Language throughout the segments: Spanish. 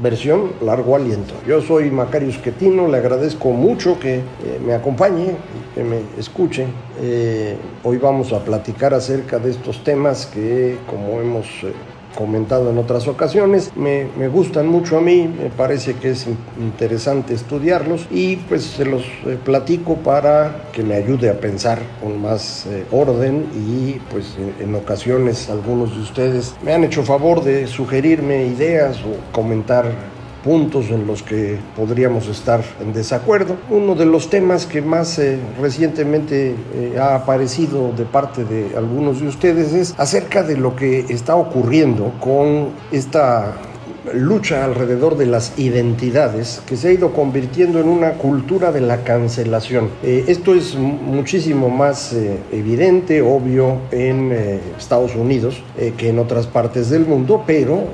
versión largo aliento. Yo soy Macario Esquetino, le agradezco mucho que eh, me acompañe, que me escuche. Eh, hoy vamos a platicar acerca de estos temas que, como hemos eh, comentado en otras ocasiones, me, me, gustan mucho a mí, me parece que es interesante estudiarlos y pues se los eh, platico para que me ayude a pensar con más eh, orden y pues en, en, ocasiones algunos de ustedes me han hecho favor de sugerirme ideas o comentar puntos en los que podríamos estar en desacuerdo. Uno de los temas que más eh, recientemente eh, ha aparecido de parte de algunos de ustedes es acerca de lo que está ocurriendo con esta lucha alrededor de las identidades que se ha ido convirtiendo en una cultura de la cancelación. Eh, esto es muchísimo más evidente, obvio, en Estados Unidos que en otras partes del mundo, pero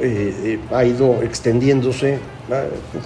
ha ido extendiéndose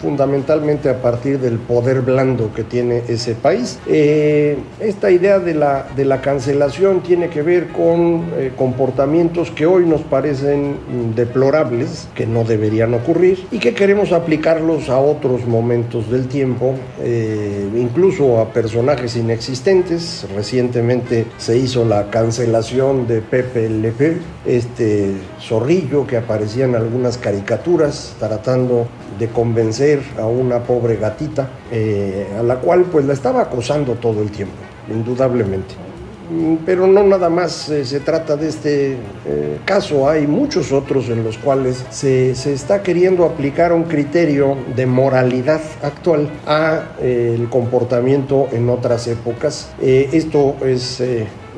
fundamentalmente a partir del poder blando que tiene ese país. Eh, esta idea de la, de la cancelación tiene que ver con eh, comportamientos que hoy nos parecen deplorables, que no deberían ocurrir y que queremos aplicarlos a otros momentos del tiempo, eh, incluso a personajes inexistentes. Recientemente se hizo la cancelación de Pepe Le Pew, este zorrillo que aparecía en algunas caricaturas tratando de convencer a una pobre gatita, eh, a la cual pues la estaba acosando todo el tiempo, indudablemente. Mm, pero no nada más eh, se trata de este eh, caso, hay muchos otros en los cuales se, se, está queriendo aplicar un criterio de moralidad actual a el comportamiento en otras épocas. esto es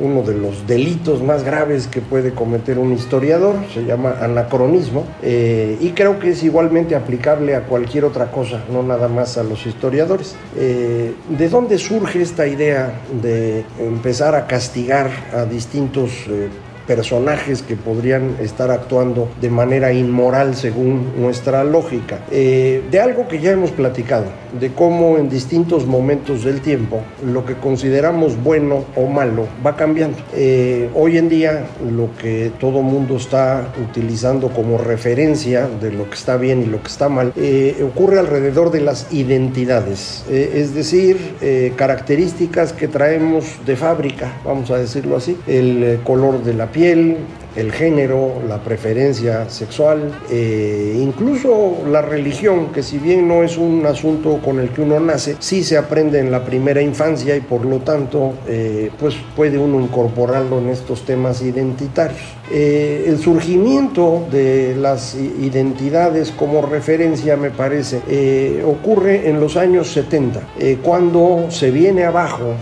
uno de los delitos más graves que puede cometer un historiador, se llama anacronismo, eh, y creo que es igualmente aplicable a cualquier otra cosa, no nada más a los historiadores. Eh, ¿De dónde surge esta idea de empezar a castigar a distintos eh, personajes que podrían estar actuando de manera inmoral según nuestra lógica. Eh, de algo que ya hemos platicado, de cómo en distintos momentos del tiempo lo que consideramos bueno o malo va cambiando. Eh, hoy en día lo que todo mundo está utilizando como referencia de lo que está bien y lo que está mal eh, ocurre alrededor de las identidades, es decir, características que traemos de fábrica, vamos a decirlo así, el color de la piel, el género, la preferencia sexual, eh, incluso la religión, que si bien no es un asunto con el que uno nace, sí se aprende en la primera infancia y por lo tanto eh, pues puede uno incorporarlo en estos temas identitarios. Eh, el surgimiento de las identidades como referencia, me parece, ocurre en los años 70, eh, cuando se viene abajo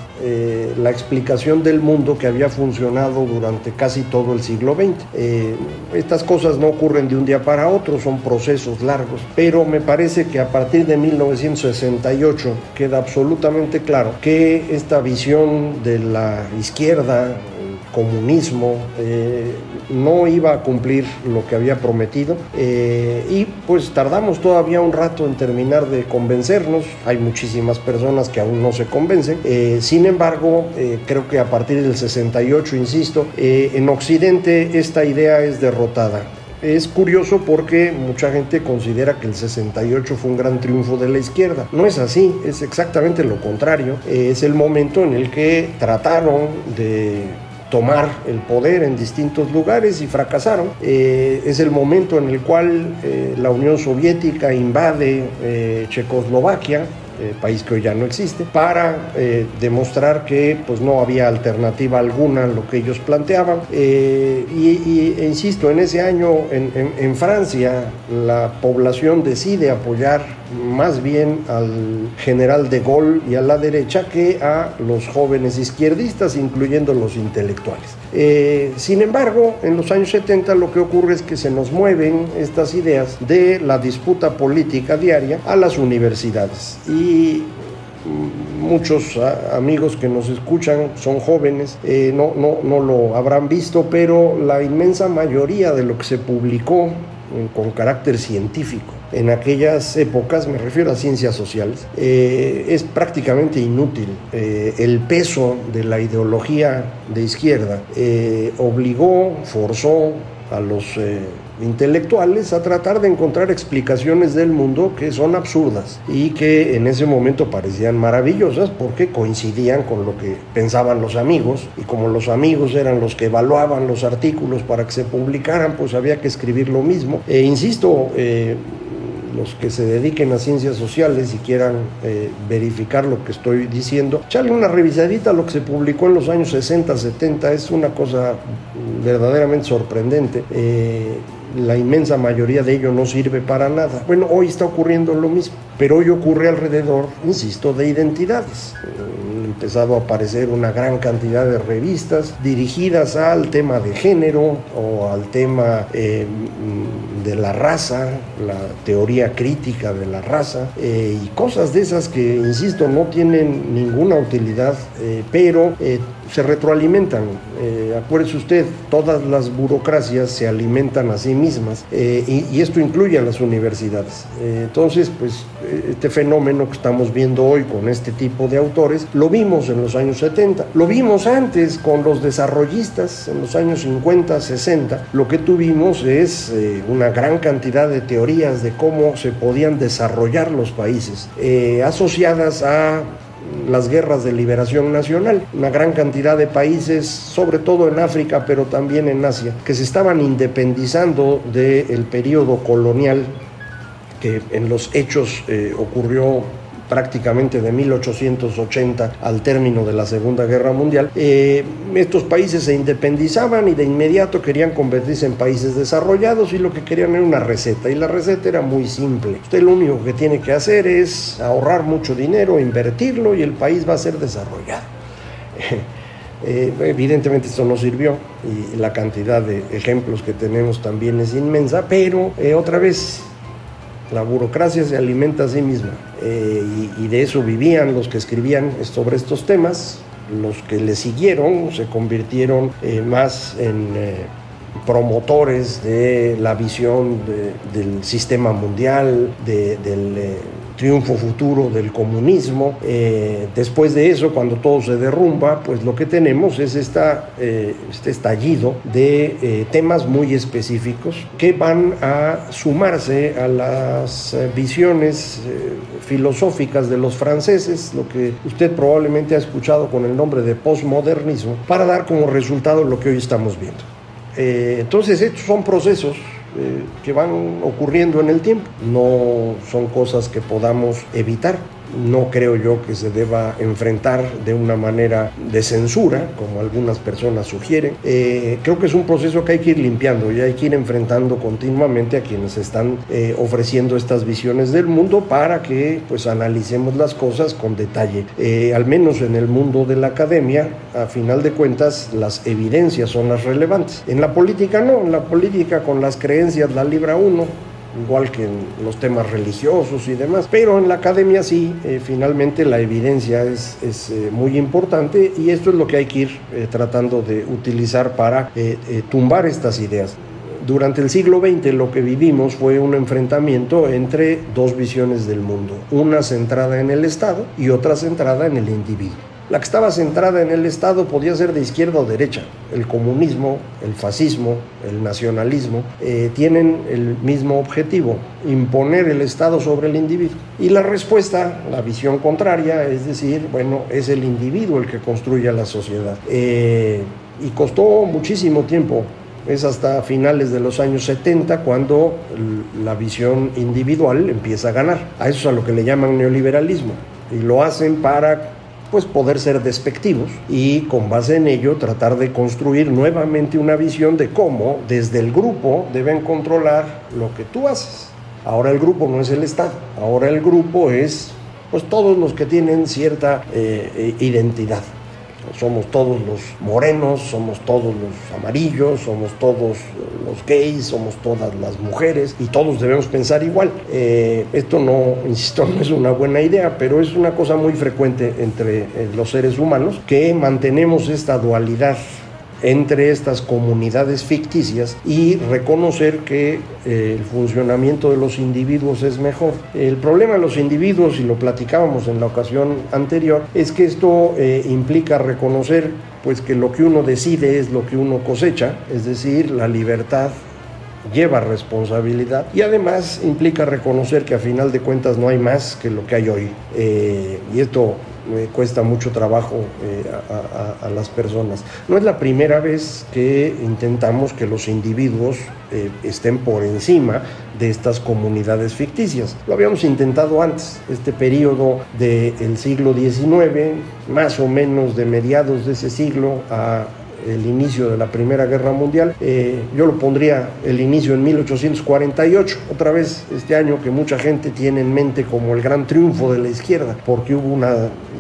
la explicación del mundo que había funcionado durante casi todo el siglo XX. Estas cosas no ocurren de un día para otro, son procesos largos, pero me parece que a partir de 1968 queda absolutamente claro que esta visión de la izquierda, comunismo, eh, no iba a cumplir lo que había prometido eh, y pues tardamos todavía un rato en terminar de convencernos, hay muchísimas personas que aún no se convencen, eh, sin embargo creo que a partir del 68, insisto, en Occidente esta idea es derrotada. Es curioso porque mucha gente considera que el 68 fue un gran triunfo de la izquierda. No es así, es exactamente lo contrario. Es el momento en el que trataron de tomar el poder en distintos lugares y fracasaron. Eh, es el momento en el cual eh, la Unión Soviética invade eh, Checoslovaquia país que hoy ya no existe, para demostrar que pues, no había alternativa alguna a lo que ellos planteaban. y, e insisto, en ese año en, en Francia la población decide apoyar más bien al general de Gaulle y a la derecha que a los jóvenes izquierdistas, incluyendo los intelectuales. Eh, sin embargo, en los años 70 lo que ocurre es que se nos mueven estas ideas de la disputa política diaria a las universidades y muchos amigos que nos escuchan son jóvenes, eh, no, no, no lo habrán visto, pero la inmensa mayoría de lo que se publicó con carácter científico. En aquellas épocas, me refiero a ciencias sociales, eh, es prácticamente inútil. Eh, el peso de la ideología de izquierda eh, obligó, forzó a los intelectuales a tratar de encontrar explicaciones del mundo que son absurdas y que en ese momento parecían maravillosas porque coincidían con lo que pensaban los amigos y como los amigos eran los que evaluaban los artículos para que se publicaran, pues había que escribir lo mismo. E insisto, eh, los que se dediquen a ciencias sociales y quieran eh, verificar lo que estoy diciendo, echarle una revisadita a lo que se publicó en los años 60, 70, es una cosa verdaderamente sorprendente. Eh, la inmensa mayoría de ello no sirve para nada. Bueno, hoy está ocurriendo lo mismo, pero hoy ocurre alrededor, insisto, de identidades. Han empezado a aparecer una gran cantidad de revistas dirigidas al tema de género o al tema eh, de la raza, la teoría crítica de la raza eh, y cosas de esas que, insisto, no tienen ninguna utilidad, eh, pero se retroalimentan. Eh, acuérdese usted, todas las burocracias se alimentan a sí mismas eh, y, esto incluye a las universidades. Eh, entonces, pues este fenómeno que estamos viendo hoy con este tipo de autores, lo vimos en los años 70, lo vimos antes con los desarrollistas en los años 50, 60. Lo que tuvimos es una gran cantidad de teorías de cómo se podían desarrollar los países, asociadas a las guerras de liberación nacional. Una gran cantidad de países, sobre todo en África, pero también en Asia, que se estaban independizando del periodo colonial que en los hechos eh, ocurrió prácticamente de 1880 al término de la Segunda Guerra Mundial, eh, estos países se independizaban y de inmediato querían convertirse en países desarrollados y lo que querían era una receta y la receta era muy simple. Usted lo único que tiene que hacer es ahorrar mucho dinero, invertirlo y el país va a ser desarrollado. Eh, evidentemente esto no sirvió y la cantidad de ejemplos que tenemos también es inmensa, pero eh, otra vez la burocracia se alimenta a sí misma eh, y, de eso vivían los que escribían sobre estos temas. Los que le siguieron se convirtieron eh, más en eh, promotores de la visión del sistema mundial, del triunfo futuro del comunismo. Eh, después de eso, cuando todo se derrumba, pues lo que tenemos es esta, eh, este estallido de eh, temas muy específicos que van a sumarse a las visiones filosóficas de los franceses, lo que usted probablemente ha escuchado con el nombre de postmodernismo, para dar como resultado lo que hoy estamos viendo. entonces, estos son procesos eh, que van ocurriendo en el tiempo. No son cosas que podamos evitar no creo yo que se deba enfrentar de una manera de censura, como algunas personas sugieren. Eh, creo que es un proceso que hay que ir limpiando y hay que ir enfrentando continuamente a quienes están eh, ofreciendo estas visiones del mundo para que pues analicemos las cosas con detalle. Eh, al menos en el mundo de la academia, a final de cuentas, las evidencias son las relevantes. En la política no, en la política con las creencias la libra uno igual que en los temas religiosos y demás. Pero en la academia sí, eh, finalmente la evidencia es, es eh, muy importante y esto es lo que hay que ir eh, tratando de utilizar para tumbar estas ideas. Durante el siglo XX lo que vivimos fue un enfrentamiento entre dos visiones del mundo, una centrada en el Estado y otra centrada en el individuo. La que estaba centrada en el Estado podía ser de izquierda o derecha. El comunismo, el fascismo, el nacionalismo eh, tienen el mismo objetivo, imponer el Estado sobre el individuo. Y la respuesta, la visión contraria, es decir, bueno, es el individuo el que construye la sociedad. Eh, y costó muchísimo tiempo Es hasta finales de los años 70 cuando la visión individual empieza a ganar. A eso es a lo que le llaman neoliberalismo. Y lo hacen para pues poder ser despectivos y con base en ello tratar de construir nuevamente una visión de cómo desde el grupo deben controlar lo que tú haces. Ahora el grupo no es el Estado, ahora el grupo es pues todos los que tienen cierta eh, eh, somos todos los morenos, somos todos los amarillos, somos todos los gays, somos todas las mujeres y todos debemos pensar igual. Eh, esto no, insisto, no es una buena idea, pero es una cosa muy frecuente entre eh, los seres humanos que mantenemos esta dualidad entre estas comunidades ficticias y reconocer que eh, el funcionamiento de los individuos es mejor. El problema de los individuos, y lo platicábamos en la ocasión anterior, es que esto eh, implica reconocer pues que lo que uno decide es lo que uno cosecha, es decir, la libertad lleva responsabilidad y además implica reconocer que a final de cuentas no hay más que lo que hay hoy. Eh, y esto me cuesta mucho trabajo eh, a, las personas. No es la primera vez que intentamos que los individuos eh, estén por encima de estas comunidades ficticias. Lo habíamos intentado antes, este periodo del siglo XIX, más o menos de mediados de ese siglo a el inicio de la Primera Guerra Mundial. Eh, yo lo pondría el inicio en 1848, otra vez este año que mucha gente tiene en mente como el gran triunfo de la izquierda, porque hubo una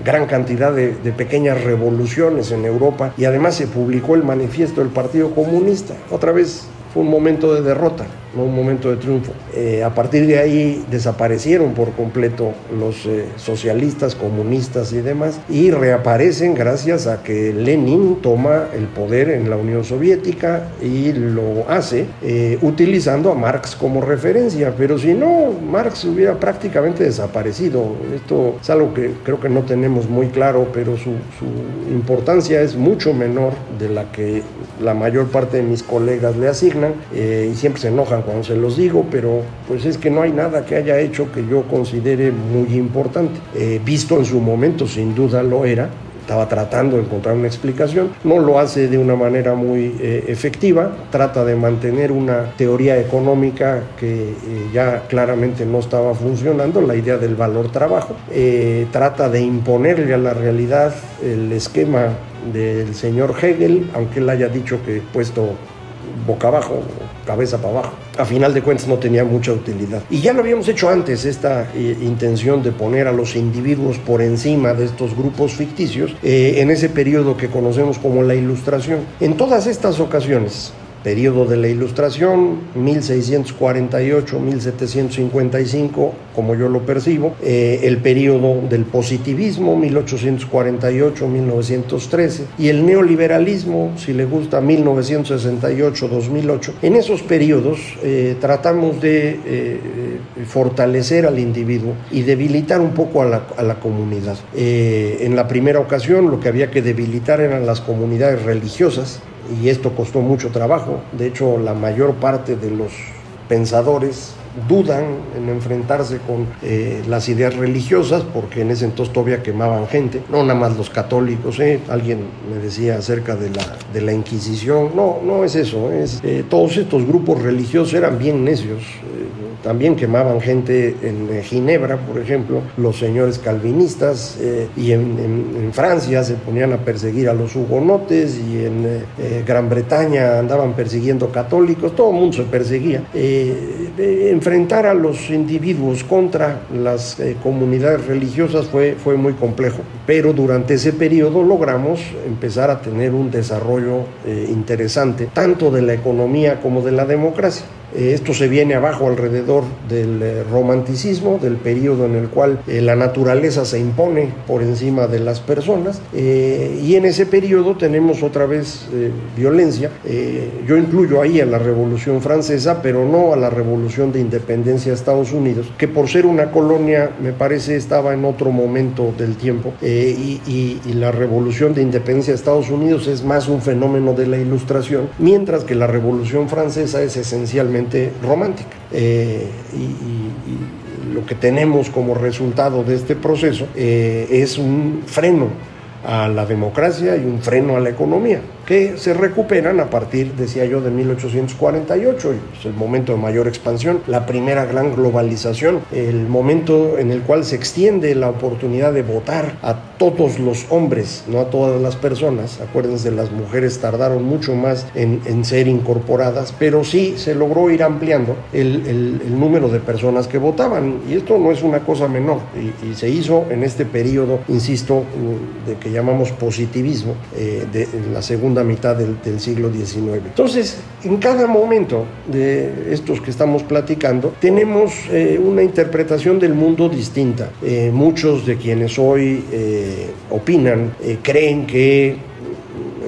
gran cantidad de, de pequeñas revoluciones en Europa y además se publicó el manifiesto del Partido Comunista. Otra vez fue un momento de derrota, un momento de triunfo. Eh, a partir de ahí desaparecieron por completo los eh, socialistas, comunistas y demás, y reaparecen gracias a que Lenin toma el poder en la Unión Soviética y lo hace eh, utilizando a Marx como referencia, pero si no, Marx hubiera prácticamente desaparecido. Esto es algo que creo que no tenemos muy claro, pero su, su importancia es mucho menor de la que la mayor parte de mis colegas le asignan y siempre se enojan cuando se los digo, pero pues es que no hay nada que haya hecho que yo considere muy importante. Eh, visto en su momento, sin duda lo era, estaba tratando de encontrar una explicación, no lo hace de una manera muy eh, efectiva, trata de mantener una teoría económica que ya claramente no estaba funcionando, la idea del valor trabajo, trata de imponerle a la realidad el esquema del señor Hegel, aunque él haya dicho que puesto boca abajo, cabeza para abajo. A final de cuentas no tenía mucha utilidad. Y ya lo habíamos hecho antes, esta eh, intención de poner a los individuos por encima de estos grupos ficticios, eh, en ese periodo que conocemos como la Ilustración. En todas estas ocasiones, periodo de la Ilustración, 1648-1755, como yo lo percibo, eh, el periodo del positivismo, 1848-1913, y el neoliberalismo, si le gusta, 1968-2008. En esos periodos eh, tratamos de eh, fortalecer al individuo y debilitar un poco a la, a la comunidad. en la primera ocasión lo que había que debilitar eran las comunidades religiosas, y esto costó mucho trabajo. De hecho, la mayor parte de los pensadores dudan en enfrentarse con eh, las ideas religiosas, porque en ese entonces todavía quemaban gente, no nada más los católicos, ¿eh? alguien me decía acerca de la, de la Inquisición, no, no es eso, es, eh, todos estos grupos religiosos eran bien necios, también quemaban gente en Ginebra, por ejemplo, los señores calvinistas, y en, Francia se ponían a perseguir a los hugonotes, y en Gran Bretaña andaban persiguiendo católicos, todo el mundo se perseguía. en enfrentar a los individuos contra las eh, comunidades religiosas fue, fue muy complejo, pero durante ese periodo logramos empezar a tener un desarrollo eh, interesante, tanto de la economía como de la democracia. Eh, esto se viene abajo alrededor del eh, romanticismo, del periodo en el cual eh, la naturaleza se impone por encima de las personas y en ese periodo tenemos otra vez violencia. yo incluyo ahí a la Revolución Francesa, pero no a la Revolución de Independencia de Estados Unidos, que por ser una colonia me parece estaba en otro momento del tiempo y, y la Revolución de Independencia de Estados Unidos es más un fenómeno de la ilustración, mientras que la Revolución Francesa es esencialmente romántica. Eh, y, lo que tenemos como resultado de este proceso eh, es un freno a la democracia y un freno a la economía. Que se recuperan a partir, decía yo, de 1848, es el momento de mayor expansión, la primera gran globalización, el momento en el cual se extiende la oportunidad de votar a todos los hombres, no a todas las personas. Acuérdense, las mujeres tardaron mucho más en, ser incorporadas, pero sí se logró ir ampliando el, número de personas que votaban. Y esto no es una cosa menor. Y, se hizo en este periodo, insisto, de que llamamos positivismo, eh, de la segunda mitad del, siglo XIX. Entonces, en cada momento de estos que estamos platicando, tenemos eh, una interpretación del mundo distinta. Eh, muchos de quienes hoy opinan creen que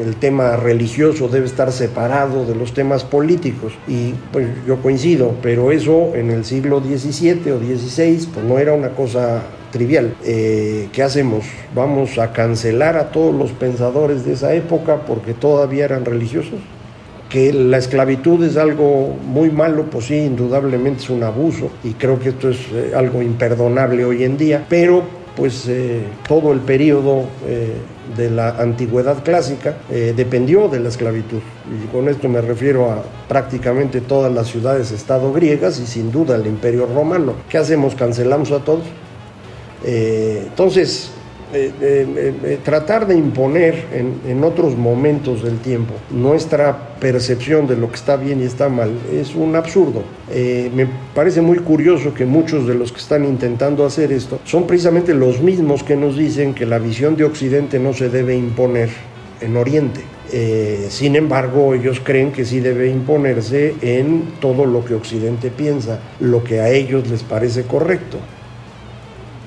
el tema religioso debe estar separado de los temas políticos y pues yo coincido, pero eso en el siglo XVII o XVI pues no era una cosa trivial. Eh, ¿Qué hacemos? ¿Vamos a cancelar a todos los pensadores de esa época porque todavía eran religiosos? Que la esclavitud es algo muy malo, pues sí, indudablemente es un abuso y creo que esto es eh, algo imperdonable hoy en día, pero pues eh, todo el periodo de la antigüedad clásica dependió de la esclavitud. Y con esto me refiero a prácticamente todas las ciudades-estado griegas y sin duda el imperio romano. ¿Qué hacemos? ¿Cancelamos a todos? Eh, entonces, eh, eh, tratar de imponer en, otros momentos del tiempo nuestra percepción de lo que está bien y está mal es un absurdo. me parece muy curioso que muchos de los que están intentando hacer esto son precisamente los mismos que nos dicen que la visión de Occidente no se debe imponer en Oriente. sin embargo, ellos creen que sí debe imponerse en todo lo que Occidente piensa, lo que a ellos les parece correcto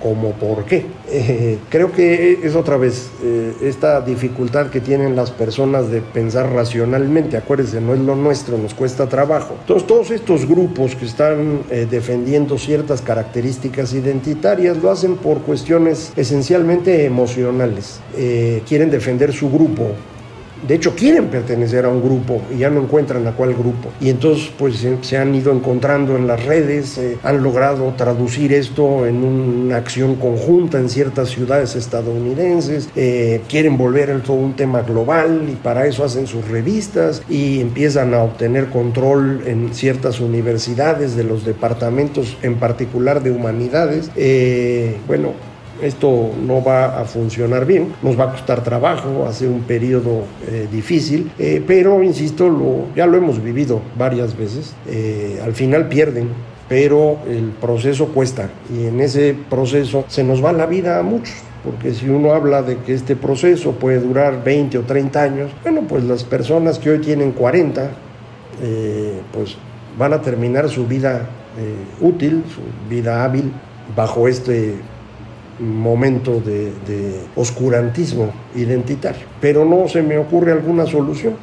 como por qué. Eh, creo que es otra vez eh, esta dificultad que tienen las personas de pensar racionalmente. Acuérdense, no es lo nuestro, nos cuesta trabajo. Entonces, todos estos grupos que están eh, defendiendo ciertas características identitarias lo hacen por cuestiones esencialmente emocionales. quieren defender su grupo, de hecho quieren pertenecer a un grupo y ya no encuentran a cuál grupo. Y entonces pues se, han ido encontrando en las redes, eh, han logrado traducir esto en una acción conjunta en ciertas ciudades estadounidenses, eh, quieren volver todo un tema global y para eso hacen sus revistas y empiezan a obtener control en ciertas universidades de los departamentos en particular de humanidades. Eh, bueno, esto no va a funcionar bien, nos va a costar trabajo, hace un periodo eh, difícil, eh, pero insisto, lo, ya lo hemos vivido varias veces, eh, al final pierden, pero el proceso cuesta y en ese proceso se nos va la vida a muchos porque si uno habla de que este proceso puede durar 20 o 30 años, bueno, pues las personas que hoy tienen 40, pues van a terminar su vida útil, su vida hábil, bajo este momento de, oscurantismo identitario. Pero no se me ocurre alguna solución.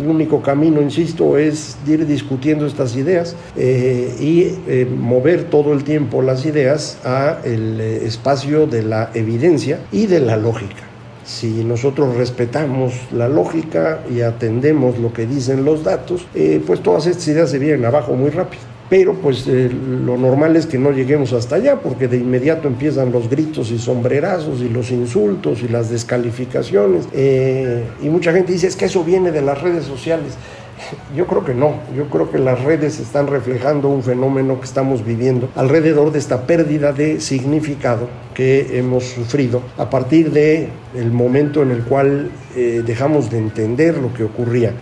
El único camino, insisto, es ir discutiendo estas ideas eh, y eh, mover todo el tiempo las ideas a el eh, espacio de la evidencia y de la lógica. Si nosotros respetamos la lógica y atendemos lo que dicen los datos, pues todas estas ideas se vienen abajo muy rápido pero pues eh, lo normal es que no lleguemos hasta allá porque de inmediato empiezan los gritos y sombrerazos y los insultos y las descalificaciones eh, y mucha gente dice es que eso viene de las redes sociales. Yo creo que no, yo creo que las redes están reflejando un fenómeno que estamos viviendo alrededor de esta pérdida de significado que hemos sufrido a partir de el momento en el cual eh, dejamos de entender lo que ocurría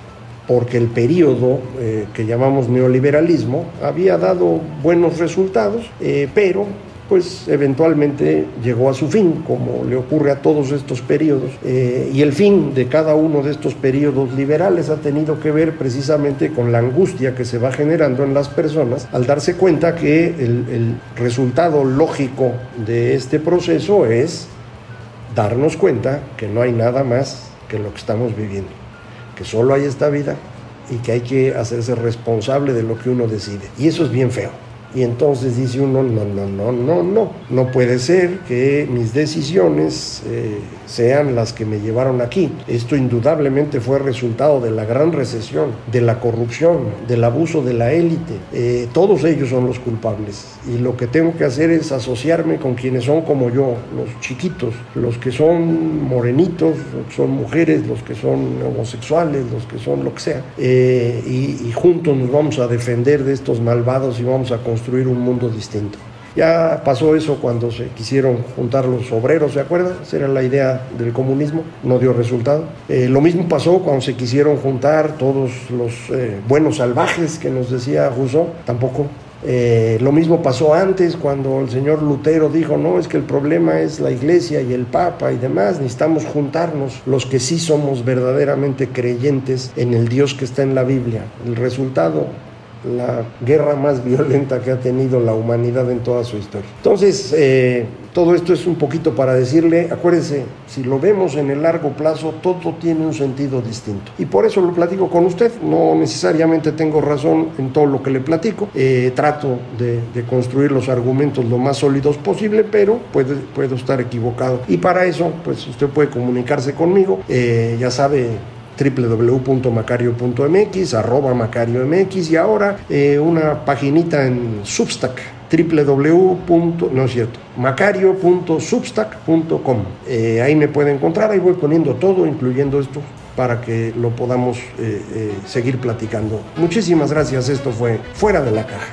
porque el periodo eh, que llamamos neoliberalismo había dado buenos resultados, eh, pero pues eventualmente llegó a su fin, como le ocurre a todos estos periodos. Eh, y el fin de cada uno de estos periodos liberales ha tenido que ver precisamente con la angustia que se va generando en las personas al darse cuenta que el, el resultado lógico de este proceso es darnos cuenta que no hay nada más que lo que estamos viviendo que solo hay esta vida y que hay que hacerse responsable de lo que uno decide. Y eso es bien feo. Y entonces dice uno, no, no, no, no, no, no puede ser que mis decisiones eh, sean las que me llevaron aquí. Esto indudablemente fue resultado de la gran recesión, de la corrupción, del abuso de la élite. Eh, todos ellos son los culpables. Y lo que tengo que hacer es asociarme con quienes son como yo, los chiquitos, los que son morenitos, los que son mujeres, los que son homosexuales, los que son lo que sea. Eh, y, y juntos nos vamos a defender de estos malvados y vamos a construir un mundo distinto. Ya pasó eso cuando se quisieron juntar los obreros, ¿se acuerdan? Esa era la idea del comunismo, no dio resultado. Eh, lo mismo pasó cuando se quisieron juntar todos los eh, buenos salvajes que nos decía Rousseau, tampoco. Eh, lo mismo pasó antes cuando el señor Lutero dijo, no, es que el problema es la iglesia y el papa y demás, necesitamos juntarnos los que sí somos verdaderamente creyentes en el Dios que está en la Biblia. El resultado la guerra más violenta que ha tenido la humanidad en toda su historia. Entonces, eh, todo esto es un poquito para decirle, acuérdense, si lo vemos en el largo plazo, todo tiene un sentido distinto. Y por eso lo platico con usted, no necesariamente tengo razón en todo lo que le platico, eh, trato de, construir los argumentos lo más sólidos posible, pero puede, puedo estar equivocado. Y para eso, pues usted puede comunicarse conmigo, eh, ya sabe www.macario.mx, arroba MacarioMX y ahora eh, una paginita en Substack www. no es cierto, macario.substack.com. Eh, ahí me puede encontrar, ahí voy poniendo todo, incluyendo esto, para que lo podamos eh, seguir platicando. Muchísimas gracias, esto fue Fuera de la Caja.